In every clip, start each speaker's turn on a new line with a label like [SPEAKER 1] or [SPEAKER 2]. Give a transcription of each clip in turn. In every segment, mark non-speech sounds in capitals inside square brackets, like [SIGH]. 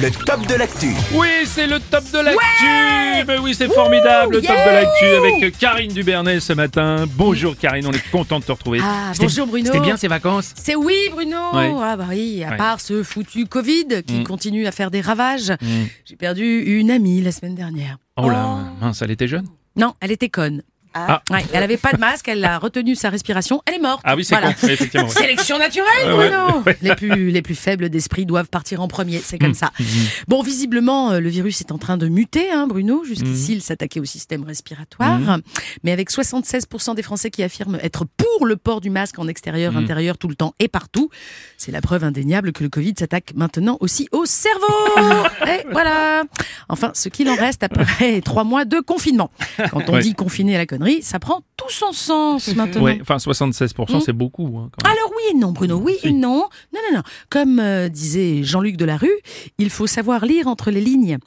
[SPEAKER 1] le top de l'actu.
[SPEAKER 2] Oui, c'est le top de l'actu. Mais oui, c'est formidable, le top de l'actu avec Karine Dubernet ce matin. Bonjour Karine, on est content de te retrouver.
[SPEAKER 3] Ah, bonjour Bruno.
[SPEAKER 2] C'était bien ces vacances
[SPEAKER 3] C'est oui Bruno.
[SPEAKER 2] Ouais.
[SPEAKER 3] Ah bah oui, à
[SPEAKER 2] Ouais.
[SPEAKER 3] part ce foutu Covid qui
[SPEAKER 2] Mm.
[SPEAKER 3] continue à faire des ravages, j'ai perdu une amie la semaine dernière.
[SPEAKER 2] Oh là, mince, elle était jeune?
[SPEAKER 3] Non, elle était conne.
[SPEAKER 2] Ah.
[SPEAKER 3] Ouais, elle avait pas de masque, elle a retenu sa respiration, elle est morte.
[SPEAKER 2] Ah oui, c'est
[SPEAKER 3] Voilà.
[SPEAKER 2] con, effectivement. ouais.
[SPEAKER 3] Sélection naturelle,
[SPEAKER 2] Ouais,
[SPEAKER 3] Bruno. [LAUGHS]
[SPEAKER 2] ouais.
[SPEAKER 3] Les plus les plus faibles d'esprit doivent partir en premier, c'est comme ça. Bon, visiblement, euh, le virus est en train de muter, hein, Bruno. Jusqu'ici, il s'attaquait au système respiratoire, mais avec 76% des Français qui affirment être pour le port du masque en extérieur, intérieur, tout le temps et partout, c'est la preuve indéniable que le Covid s'attaque maintenant aussi au cerveau. [LAUGHS] et voilà. Enfin, ce qu'il en reste après [LAUGHS] trois mois de confinement. Quand on
[SPEAKER 2] Ouais.
[SPEAKER 3] dit confiné à la connerie, ça prend tout son sens maintenant.
[SPEAKER 2] Ouais, enfin 76%,
[SPEAKER 3] Mm.
[SPEAKER 2] c'est beaucoup. hein, quand.
[SPEAKER 3] Alors oui et non, Bruno, oui
[SPEAKER 2] Si.
[SPEAKER 3] et non. Non, non, non. Comme euh, disait Jean-Luc Delarue, il faut savoir lire entre les lignes.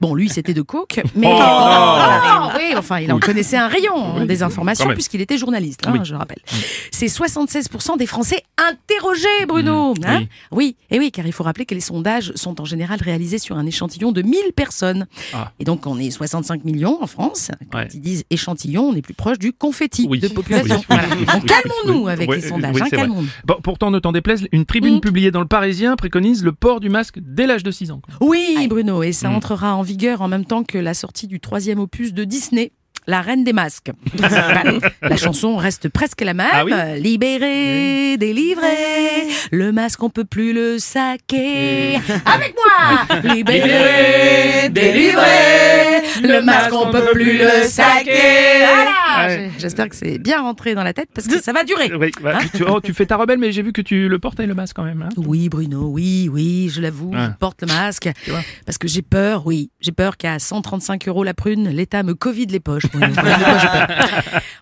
[SPEAKER 3] Bon, lui, c'était de coke, [LAUGHS] mais...
[SPEAKER 2] Oh,
[SPEAKER 3] oui, enfin, il en connaissait un rayon des informations puisqu'il était journaliste, hein,
[SPEAKER 2] Oui.
[SPEAKER 3] Je le rappelle. C'est 76% des Français interrogés, Bruno.
[SPEAKER 2] Mm,
[SPEAKER 3] hein.
[SPEAKER 2] oui.
[SPEAKER 3] oui, et oui, car il faut rappeler que les sondages sont en général réalisés sur un échantillon de 1000 personnes.
[SPEAKER 2] Ah.
[SPEAKER 3] Et donc, on est 65 millions en France. Quand
[SPEAKER 2] Ouais.
[SPEAKER 3] ils disent échantillon, on est plus proche du confetti
[SPEAKER 2] Oui.
[SPEAKER 3] de population.
[SPEAKER 2] Oui.
[SPEAKER 3] Voilà.
[SPEAKER 2] Oui.
[SPEAKER 3] Donc, calmons-nous avec
[SPEAKER 2] Ouais,
[SPEAKER 3] les sondages.
[SPEAKER 2] oui,
[SPEAKER 3] hein.
[SPEAKER 2] Bon, pourtant, ne t'en déplaise, une tribune publiée dans le Parisien préconise le port du masque dès l'âge de 6 ans.
[SPEAKER 3] Oui, Bruno, et ça
[SPEAKER 2] Mm.
[SPEAKER 3] entrera en vigueur en même temps que la sortie du troisième opus de Disney. La Reine des Masques. La chanson reste presque la même.
[SPEAKER 2] Ah oui
[SPEAKER 3] Libéré, délivré, le masque on peut plus le saquer. [LAUGHS] Avec moi Libéré, délivré, le masque on peut plus le saquer. Voilà
[SPEAKER 2] Ouais.
[SPEAKER 3] J'espère que c'est bien rentré dans la tête parce que ça va durer.
[SPEAKER 2] Oui, bah, tu, oh, tu fais ta rebelle, mais j'ai vu que tu le portais le masque quand même. hein.
[SPEAKER 3] Oui, Bruno, oui, oui, je l'avoue,
[SPEAKER 2] Ouais.
[SPEAKER 3] je porte le masque. Parce que j'ai peur, oui, j'ai peur qu'à 135 euros la prune, l'État me covide les poches. Bruno. [LAUGHS]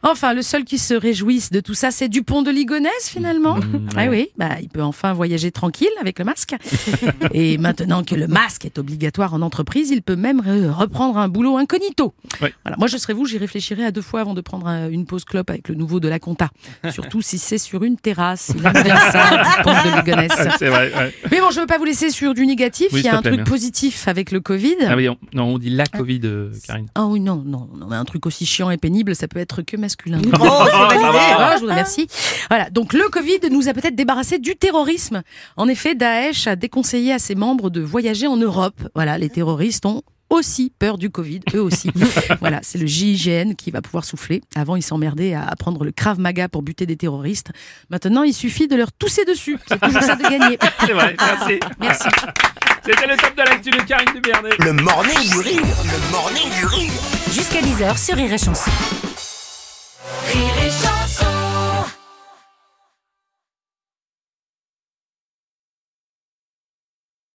[SPEAKER 3] Enfin, le seul qui se réjouisse de tout ça, c'est Dupont de Ligonnès, finalement.
[SPEAKER 2] Mmh,
[SPEAKER 3] Ah oui, bah, il peut enfin voyager tranquille avec le masque. [LAUGHS] Et maintenant que le masque est obligatoire en entreprise, il peut même re- reprendre un boulot incognito. Voilà, moi, je serais vous, j'y réfléchirais à deux fois avant de prendre un- une pause clope avec le nouveau de la compta. [LAUGHS] Surtout si c'est sur une terrasse. Il aime bien ça, [LAUGHS] de Ligonnès.
[SPEAKER 2] C'est vrai. ouais.
[SPEAKER 3] Mais bon, je veux pas vous laisser sur du négatif.
[SPEAKER 2] Oui,
[SPEAKER 3] Il y a un
[SPEAKER 2] plaît,
[SPEAKER 3] truc positif avec le Covid.
[SPEAKER 2] Ah oui, on, non, on dit la Covid, euh, Karine.
[SPEAKER 3] Ah oui, non, non, non, un truc aussi chiant et pénible, ça peut être que masculin. [LAUGHS]
[SPEAKER 2] Oh, va.
[SPEAKER 3] Ah, je vous remercie. Voilà, donc le Covid nous a peut-être débarrassé du terrorisme. En effet, Daesh a déconseillé à ses membres de voyager en Europe. Voilà, les terroristes ont aussi peur du Covid, eux aussi. [LAUGHS] voilà, c'est le GIGN qui va pouvoir souffler. Avant, ils s'emmerdaient à apprendre le Krav Maga pour buter des terroristes. Maintenant, il suffit de leur tousser dessus. C'est toujours ça de gagner. [LAUGHS]
[SPEAKER 2] C'est vrai, merci.
[SPEAKER 3] Merci.
[SPEAKER 2] C'était le top de l'actu de Karine Dubernet.
[SPEAKER 1] Le morning du rire, le morning du rire.
[SPEAKER 4] Jusqu'à 10h sur Rire et Chanson.